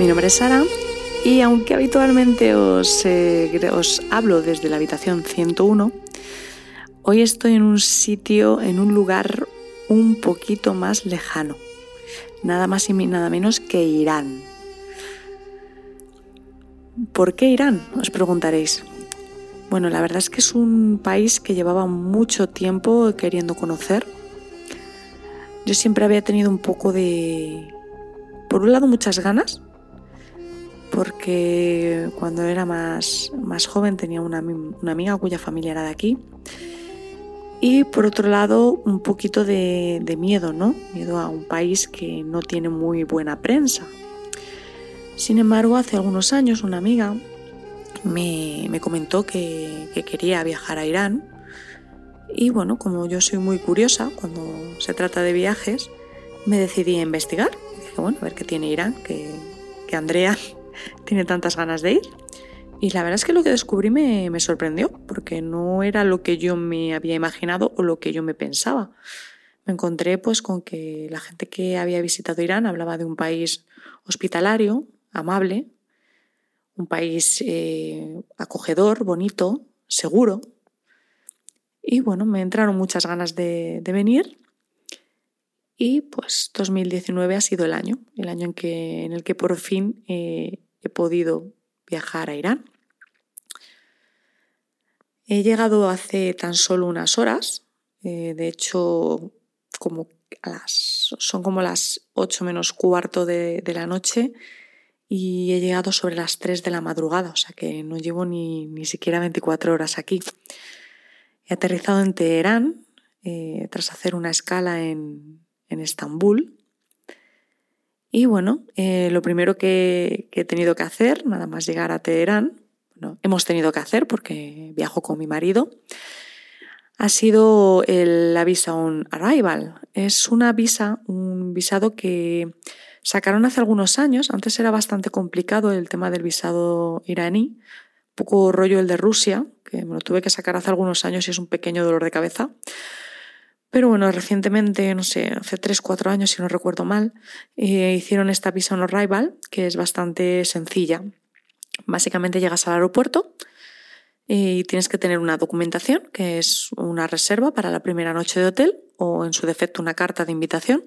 mi nombre es Sara y aunque habitualmente os, eh, os hablo desde la habitación 101, hoy estoy en un sitio, en un lugar un poquito más lejano, nada más y nada menos que Irán. ¿Por qué Irán? Os preguntaréis. Bueno, la verdad es que es un país que llevaba mucho tiempo queriendo conocer. Yo siempre había tenido un poco de, por un lado, muchas ganas, porque cuando era más, más joven tenía una, amiga cuya familia era de aquí. Y por otro lado, un poquito de, miedo, ¿no? Miedo a un país que no tiene muy buena prensa. Sin embargo, hace algunos años una amiga me, comentó que, que, quería viajar a Irán. Y bueno, como yo soy muy curiosa cuando se trata de viajes, me decidí a investigar bueno, a ver qué tiene Irán, que Andrea tiene tantas ganas de ir. Y la verdad es que lo que descubrí me, sorprendió, porque no era lo que yo me había imaginado o lo que yo me pensaba. Me encontré pues con que la gente que había visitado Irán hablaba de un país hospitalario, amable, un país eh, acogedor, bonito, seguro. Y bueno, me entraron muchas ganas de, de venir y pues 2019 ha sido el año, el año en, que, en el que por fin eh, he podido viajar a Irán. He llegado hace tan solo unas horas, eh, de hecho como las, son como las 8 menos cuarto de, la noche y he llegado sobre las 3 de la madrugada, o sea que no llevo ni, ni siquiera 24 horas aquí. He aterrizado en Teherán eh, tras hacer una escala en, en Estambul. Y bueno, eh, lo primero que, he tenido que hacer, nada más llegar a Teherán, bueno, hemos tenido que hacer porque viajo con mi marido, ha sido la visa on arrival. Es una visa, un visado que sacaron hace algunos años. Antes era bastante complicado el tema del visado iraní, un poco rollo el de Rusia, que me lo tuve que sacar hace algunos años y es un pequeño dolor de cabeza. Pero bueno, recientemente, no sé, hace 3, 4 años, si no recuerdo mal, eh, hicieron esta visa on arrival, que es bastante sencilla. Básicamente llegas al aeropuerto y tienes que tener una documentación, que es una reserva para la primera noche de hotel o en su defecto una carta de invitación.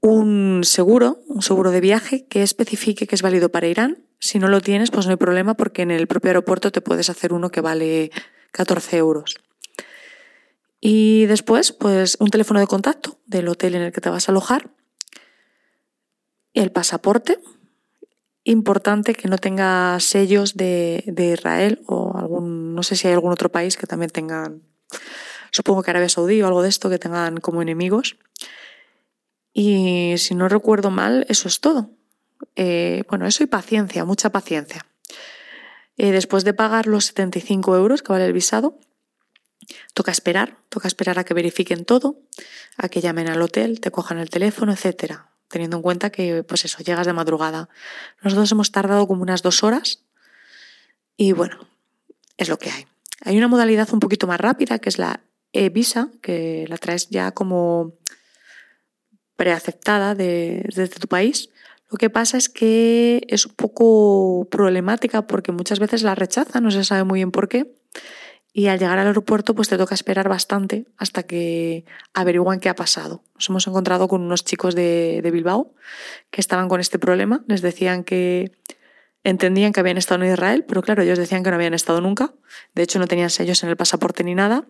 Un seguro, un seguro de viaje que especifique que es válido para Irán. Si no lo tienes, pues no hay problema porque en el propio aeropuerto te puedes hacer uno que vale 14 euros. Y después, pues un teléfono de contacto del hotel en el que te vas a alojar, el pasaporte, importante que no tenga sellos de, Israel o algún, no sé si hay algún otro país que también tengan, supongo que Arabia Saudí o algo de esto, que tengan como enemigos. Y si no recuerdo mal, eso es todo. Eh, bueno, eso y paciencia, mucha paciencia. Eh, después de pagar los 75 euros que vale el visado, Toca esperar, toca esperar a que verifiquen todo, a que llamen al hotel, te cojan el teléfono, etcétera. Teniendo en cuenta que, pues eso, llegas de madrugada. Nosotros hemos tardado como unas dos horas y bueno, es lo que hay. Hay una modalidad un poquito más rápida que es la e-visa, que la traes ya como preaceptada desde tu país. Lo que pasa es que es un poco problemática porque muchas veces la rechazan, no se sabe muy bien por qué y al llegar al aeropuerto pues te toca esperar bastante hasta que averiguan qué ha pasado. Nos hemos encontrado con unos chicos de, Bilbao que estaban con este problema, les decían que entendían que habían estado en Israel, pero claro, ellos decían que no habían estado nunca, de hecho no tenían sellos en el pasaporte ni nada,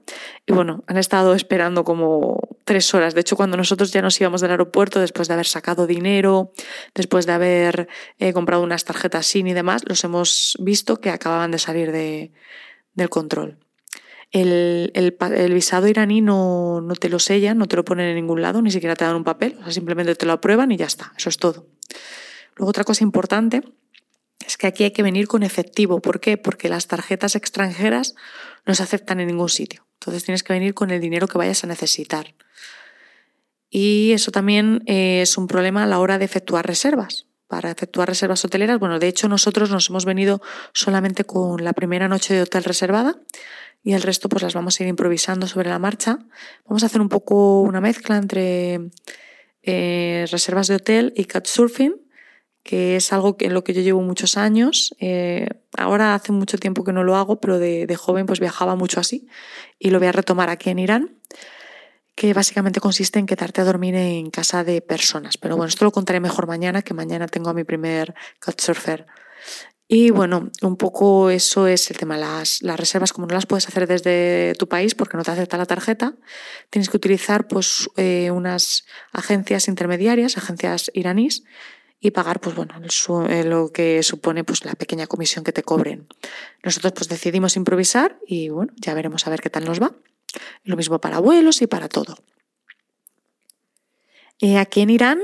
y bueno, han estado esperando como tres horas, de hecho cuando nosotros ya nos íbamos del aeropuerto, después de haber sacado dinero, después de haber eh, comprado unas tarjetas SIN y demás, los hemos visto que acababan de salir de, del control. El, el, visado iraní no, no, te lo sellan, no te lo ponen en ningún lado, ni siquiera te dan un papel, o sea, simplemente te lo aprueban y ya está, eso es todo. Luego otra cosa importante es que aquí hay que venir con efectivo. ¿Por qué? Porque las tarjetas extranjeras no se aceptan en ningún sitio. Entonces tienes que venir con el dinero que vayas a necesitar. Y eso también eh, es un problema a la hora de efectuar reservas. Para efectuar reservas hoteleras, bueno, de hecho nosotros nos hemos venido solamente con la primera noche de hotel reservada y el resto pues las vamos a ir improvisando sobre la marcha. Vamos a hacer un poco una mezcla entre eh, reservas de hotel y couchsurfing, que es algo en lo que yo llevo muchos años. Eh, ahora hace mucho tiempo que no lo hago, pero de, de, joven pues viajaba mucho así y lo voy a retomar aquí en Irán, que básicamente consiste en quedarte a dormir en casa de personas. Pero bueno, esto lo contaré mejor mañana, que mañana tengo a mi primer couchsurfer. Y bueno, un poco eso es el tema. Las, las, reservas, como no las puedes hacer desde tu país porque no te acepta la tarjeta, tienes que utilizar pues, eh, unas agencias intermediarias, agencias iraníes, y pagar pues, bueno, eh, lo que supone pues, la pequeña comisión que te cobren. Nosotros pues, decidimos improvisar y bueno, ya veremos a ver qué tal nos va. Lo mismo para vuelos y para todo. Eh, aquí en Irán,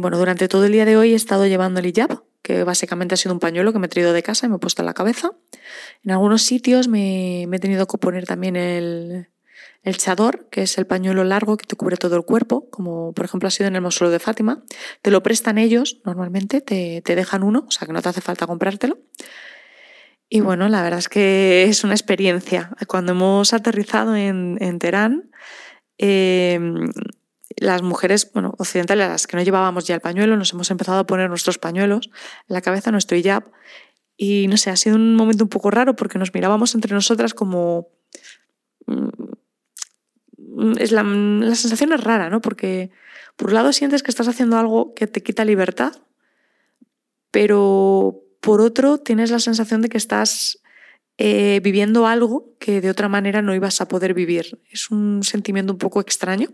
bueno, durante todo el día de hoy he estado llevando el hijab, que básicamente ha sido un pañuelo que me he traído de casa y me he puesto en la cabeza. En algunos sitios me, he tenido que poner también el, el, chador, que es el pañuelo largo que te cubre todo el cuerpo, como por ejemplo ha sido en el mausoleo de Fátima. Te lo prestan ellos normalmente, te, te dejan uno, o sea que no te hace falta comprártelo. Y bueno, la verdad es que es una experiencia. Cuando hemos aterrizado en, en Teherán, eh, las mujeres, bueno, occidentales, las que no llevábamos ya el pañuelo, nos hemos empezado a poner nuestros pañuelos en la cabeza, nuestro hijab, y no sé, ha sido un momento un poco raro porque nos mirábamos entre nosotras como... Mm, es la, la sensación es rara, ¿no? Porque por un lado sientes que estás haciendo algo que te quita libertad, pero por otro tienes la sensación de que estás eh, viviendo algo que de otra manera no ibas a poder vivir. Es un sentimiento un poco extraño.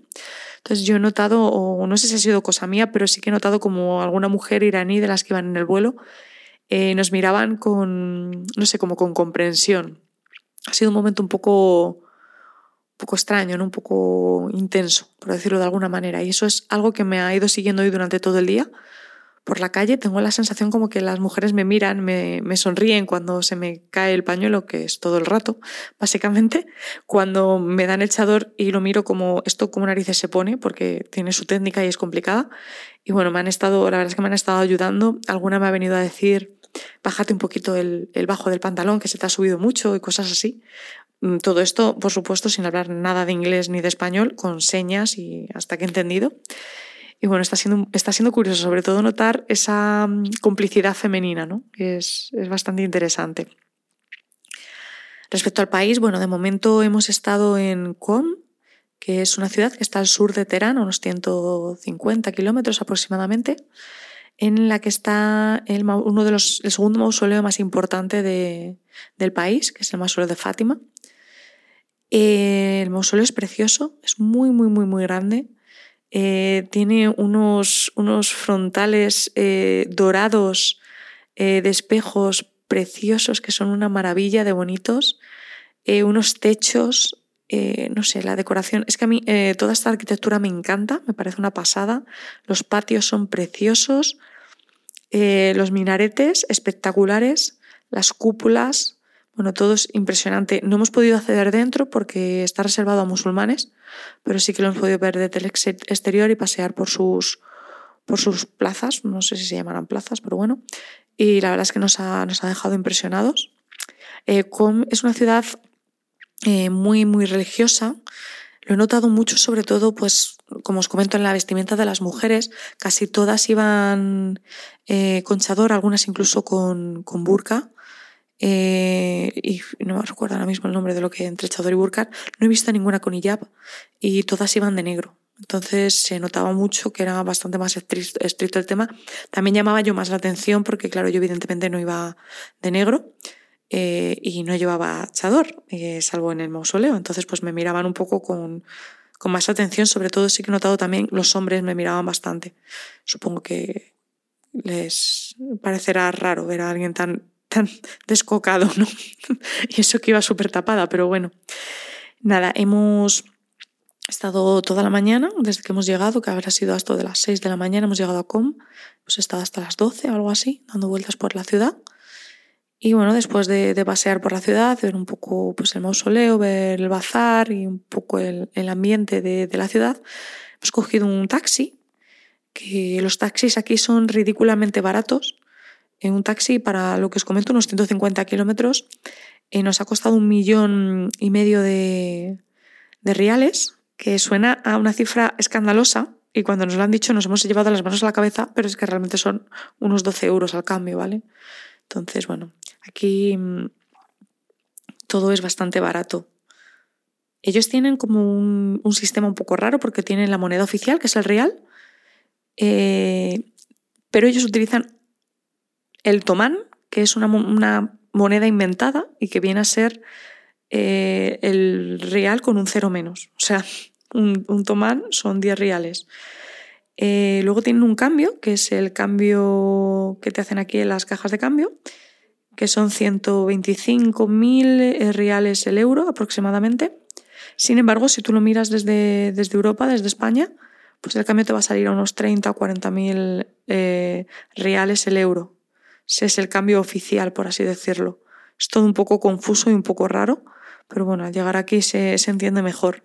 Entonces yo he notado, o no sé si ha sido cosa mía, pero sí que he notado como alguna mujer iraní de las que iban en el vuelo eh, nos miraban con, no sé, como con comprensión. Ha sido un momento un poco, poco extraño, ¿no? un poco intenso, por decirlo de alguna manera. Y eso es algo que me ha ido siguiendo hoy durante todo el día por la calle tengo la sensación como que las mujeres me miran, me, sonríen cuando se me cae el pañuelo, que es todo el rato, básicamente, cuando me dan el chador y lo miro como esto como narices se pone, porque tiene su técnica y es complicada. Y bueno, me han estado, la verdad es que me han estado ayudando. Alguna me ha venido a decir, bájate un poquito el, el bajo del pantalón, que se te ha subido mucho y cosas así. Mm, todo esto, por supuesto, sin hablar nada de inglés ni de español, con señas y hasta que he entendido. Y bueno, está siendo, está siendo curioso, sobre todo notar esa mm, complicidad femenina, ¿no? Es, es bastante interesante. Respecto al país, bueno, de momento hemos estado en Qom, que es una ciudad que está al sur de Teherán, unos 150 kilómetros aproximadamente, en la que está el, uno de los, el segundo mausoleo más importante de, del país, que es el mausoleo de Fátima. El mausoleo es precioso, es muy, muy, muy, muy grande. Eh, tiene unos, unos frontales eh, dorados eh, de espejos preciosos que son una maravilla de bonitos, unos techos, no sé, la decoración. Es que a mí toda esta arquitectura me encanta, me parece una pasada. Los patios son preciosos, los minaretes espectaculares, las cúpulas, bueno, todo es impresionante. No hemos podido acceder dentro porque está reservado a musulmanes, pero sí que lo hemos podido ver desde el exterior y pasear por sus, por sus plazas. No sé si se llamarán plazas, pero bueno. Y la verdad es que nos ha, nos ha dejado impresionados. Eh, es una ciudad eh, muy, muy religiosa. Lo he notado mucho, sobre todo, pues, como os comento, en la vestimenta de las mujeres. Casi todas iban eh, con chador, algunas incluso con, con burka. Eh, y no me recuerdo ahora mismo el nombre de lo que entre Chador y Burkar, no he visto ninguna con hijab y todas iban de negro. Entonces se notaba mucho que era bastante más estricto el tema. También llamaba yo más la atención porque, claro, yo evidentemente no iba de negro eh, y no llevaba chador, eh, salvo en el mausoleo. Entonces, pues me miraban un poco con, con más atención. Sobre todo, sí que he notado también los hombres me miraban bastante. Supongo que les parecerá raro ver a alguien tan tan descocado, ¿no? y eso que iba súper tapada, pero bueno. Nada, hemos estado toda la mañana, desde que hemos llegado, que habrá sido hasta de las 6 de la mañana, hemos llegado a Com, hemos estado hasta las 12 o algo así, dando vueltas por la ciudad. Y bueno, después de, pasear por la ciudad, ver un poco pues, el mausoleo, ver el bazar y un poco el, ambiente de, de, la ciudad, hemos cogido un taxi, que los taxis aquí son ridículamente baratos en un taxi para lo que os comento, unos 150 kilómetros. Eh, nos ha costado un millón y medio de, de reales, que suena a una cifra escandalosa y cuando nos lo han dicho nos hemos llevado las manos a la cabeza, pero es que realmente son unos 12 euros al cambio, ¿vale? Entonces, bueno, aquí mm, todo es bastante barato. Ellos tienen como un, sistema un poco raro porque tienen la moneda oficial, que es el real, eh, pero ellos utilizan el tomán, que es una, moneda inventada y que viene a ser eh, el real con un cero menos. O sea, un, tomán son 10 reales. Eh, luego tienen un cambio, que es el cambio que te hacen aquí en las cajas de cambio, que son 125.000 reales el euro aproximadamente. Sin embargo, si tú lo miras desde, desde Europa, desde España, pues el cambio te va a salir a unos 30 o 40.000 eh, reales el euro. Es el cambio oficial, por así decirlo. Es todo un poco confuso y un poco raro, pero bueno, al llegar aquí se, se entiende mejor.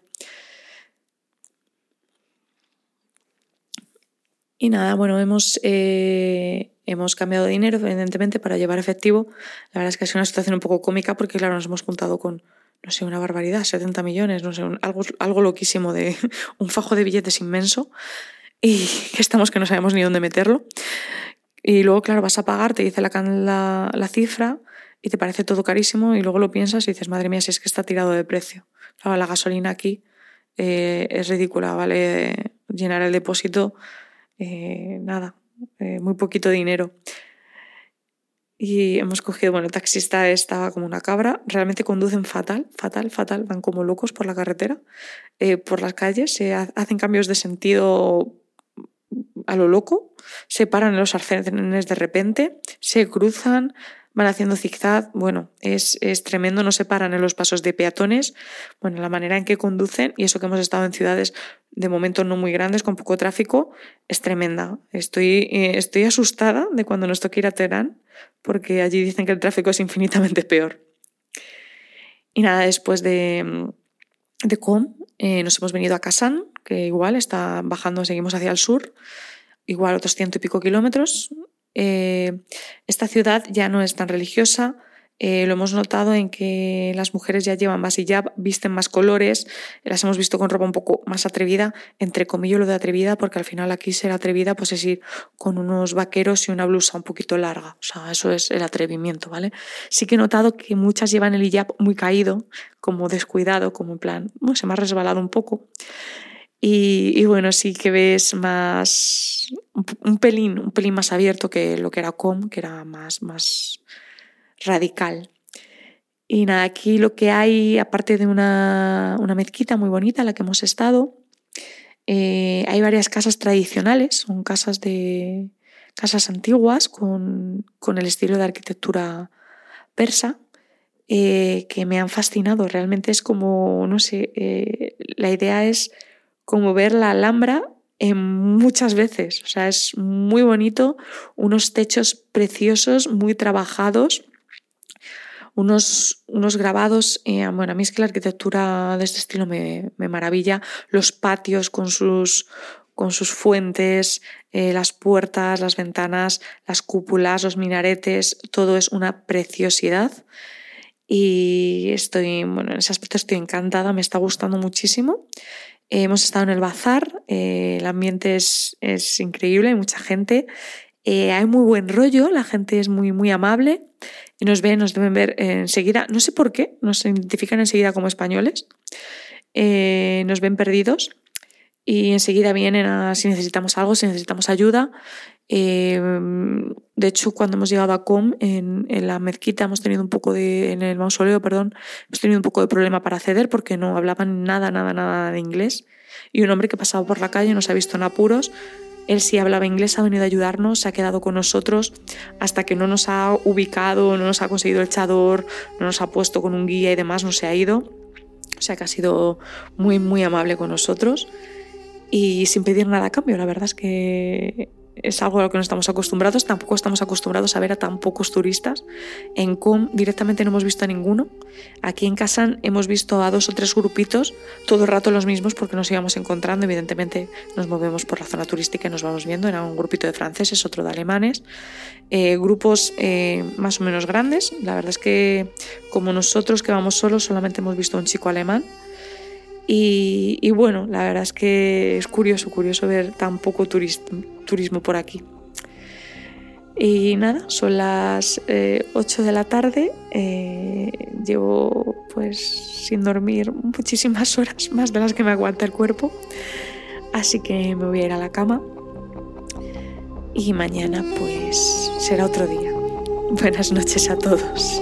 Y nada, bueno, hemos, eh, hemos cambiado dinero, evidentemente, para llevar efectivo. La verdad es que ha sido una situación un poco cómica porque, claro, nos hemos juntado con, no sé, una barbaridad, 70 millones, no sé, algo, algo loquísimo de un fajo de billetes inmenso y estamos que no sabemos ni dónde meterlo. Y luego, claro, vas a pagar, te dice la, la, la cifra y te parece todo carísimo y luego lo piensas y dices, madre mía, si es que está tirado de precio. Claro, la gasolina aquí eh, es ridícula, ¿vale? Llenar el depósito eh, nada, eh, muy poquito dinero. Y hemos cogido, bueno, el taxista estaba como una cabra, realmente conducen fatal, fatal, fatal, van como locos por la carretera, por las calles, se hacen cambios de sentido a lo loco, se paran en los arcenes de repente, se cruzan, van haciendo zigzag, bueno, es, es, tremendo, no se paran en los pasos de peatones, bueno, la manera en que conducen, y eso que hemos estado en ciudades de momento no muy grandes, con poco tráfico, es tremenda. Estoy, eh, estoy asustada de cuando nos toque ir a Teherán, porque allí dicen que el tráfico es infinitamente peor. Y nada, después de, de Com, eh, nos hemos venido a Kazán, que igual está bajando, seguimos hacia el sur, igual otros ciento y pico kilómetros, eh, esta ciudad ya no es tan religiosa. Eh, lo hemos notado en que las mujeres ya llevan más hijab, visten más colores, las hemos visto con ropa un poco más atrevida, entre comillas lo de atrevida, porque al final aquí ser atrevida pues es ir con unos vaqueros y una blusa un poquito larga, o sea, eso es el atrevimiento, ¿vale? Sí que he notado que muchas llevan el hijab muy caído, como descuidado, como en plan, se me ha resbalado un poco. Y, bueno, sí que ves más, un pelín, un pelín más abierto que lo que era Com, que era más, más radical. Y nada, aquí lo que hay, aparte de una, una mezquita muy bonita en la que hemos estado, eh, hay varias casas tradicionales, son casas de casas antiguas con, con el estilo de arquitectura persa, eh, que me han fascinado. Realmente es como, no sé, eh, la idea es como ver la Alhambra muchas veces. O sea, es muy bonito, unos techos preciosos, muy trabajados, unos, unos grabados. Eh, bueno, a mí es que la arquitectura de este estilo me, maravilla. Los patios con sus, con sus fuentes, eh, las puertas, las ventanas, las cúpulas, los minaretes, todo es una preciosidad. Y estoy, bueno, en ese aspecto estoy encantada, me está gustando muchísimo hemos estado en el bazar, eh, el ambiente es, es, increíble, hay mucha gente, eh, hay muy buen rollo, la gente es muy, muy amable y nos ven, nos deben ver enseguida, no sé por qué, nos identifican enseguida como españoles, eh, nos ven perdidos y enseguida vienen a si necesitamos algo, si necesitamos ayuda. Em, de hecho, cuando hemos llegado a Com, en, la mezquita hemos tenido un poco de, en el mausoleo, perdón, hemos tenido un poco de problema para acceder porque no hablaban nada, nada, nada de inglés. Y un hombre que pasaba por la calle nos ha visto en apuros. Él sí hablaba inglés, ha venido a ayudarnos, se ha quedado con nosotros hasta que no nos ha ubicado, no nos ha conseguido el chador, no nos ha puesto con un guía y demás, no se ha ido. O sea que ha sido muy, muy amable con nosotros y sin pedir nada a cambio. La verdad es que es algo a lo que no estamos acostumbrados, tampoco estamos acostumbrados a ver a tan pocos turistas. En Com directamente no hemos visto a ninguno. Aquí en Kazán hemos visto a dos o tres grupitos, todo el rato los mismos porque nos íbamos encontrando. Evidentemente nos movemos por la zona turística y nos vamos viendo. Era un grupito de franceses, otro de alemanes. Eh, grupos eh, más o menos grandes. La verdad es que como nosotros que vamos solos solamente hemos visto a un chico alemán Y, bueno, la verdad es que es curioso, curioso ver tan poco turismo por aquí. Y nada, son las 8 eh, de la tarde, eh, llevo pues sin dormir muchísimas horas, más de las que me aguanta el cuerpo, así que me voy a ir a la cama y mañana pues será otro día. Buenas noches a todos.